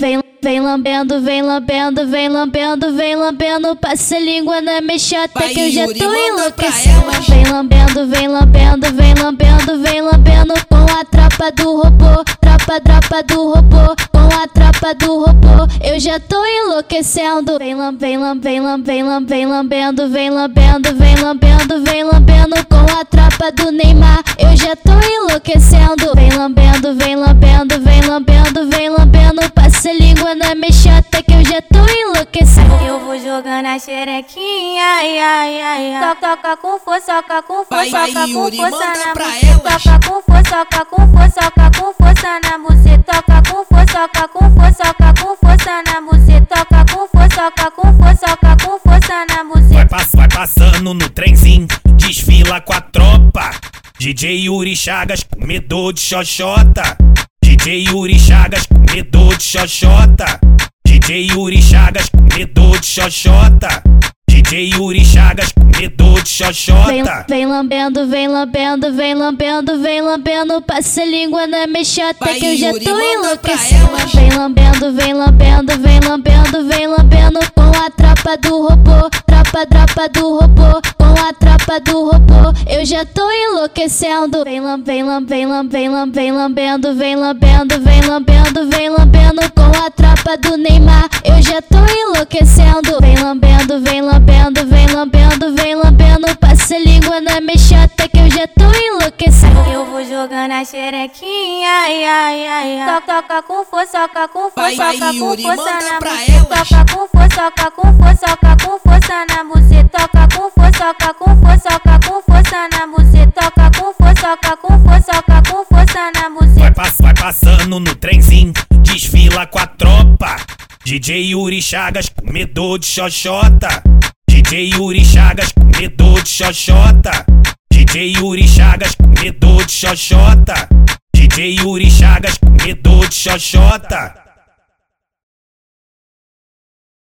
Vem, vem lambendo, vem lambendo, vem lambendo, vem lambendo. Passa a língua na mexota que eu já tô enlouquecendo. Vem lambendo, vem lambendo, vem lambendo, vem lambendo. Com a tropa do robô, tropa, tropa do robô. Com a tropa do robô, eu já tô enlouquecendo. Vem lambendo, vem lambendo, vem lambendo, vem lambendo, vem lambendo, vem lambendo. Com a tropa do Neymar, eu já tô enlouquecendo. Vem lambendo, vem lambendo, vem lambendo, vem lambendo. Passa a língua na mexota que eu já tô enlouquecendo. Eu vou jogando a xerequinha, ai, ai, ai, ai. Toca, toca com força, toca com força, toca com força na buceta. Toca com força, toca com força, toca com força na buceta. Toca com força, toca com força, toca com força na buceta. Toca com força, toca com força, toca com força na buceta. Vai, pass vai passando no trenzinho, desfila com a tropa. DJ Yuri Chagas, comedor de xoxota. DJ Yuri Chagas, comedor de xoxota. DJ Yuri Chagas, comedor de xoxota. DJ Yuri Chagas, comedor de Vem, xoxota. vem lambendo, vem lambendo, vem lambendo, vem lambendo. Passa a língua na mexota que eu já tô enlouquecendo. Vem lambendo, vem lambendo, vem lambendo, vem lambendo. Com a tropa do robô, tropa, tropa do robô. Com a do robô, eu já tô enlouquecendo. Vem lam, vem lam, vem lam, vem lam, vem lambendo, vem lambendo, vem lambendo, vem lambendo. Com a tropa do Neymar, eu já tô enlouquecendo. Vem lambendo, vem lambendo, vem lambendo, vem lambendo. Passa a língua na mexota que eu já tô enlouquecendo. Eu vou jogando a xerequinha, ai, ai, ai, ai. Toca, toca com força, toca com força, toca com força na elas. Toca com força, toca com força, toca com toca com força, toca com força na buceta. Toca com força, toca com força, toca com força na Vai, buceta. pass vai passando no trenzinho, desfila com a tropa. DJ Yuri Chagas, comedor de xoxota. DJ Yuri Chagas, comedor de xoxota. DJ Yuri Chagas, comedor de xoxota. DJ Yuri Chagas, de xoxota.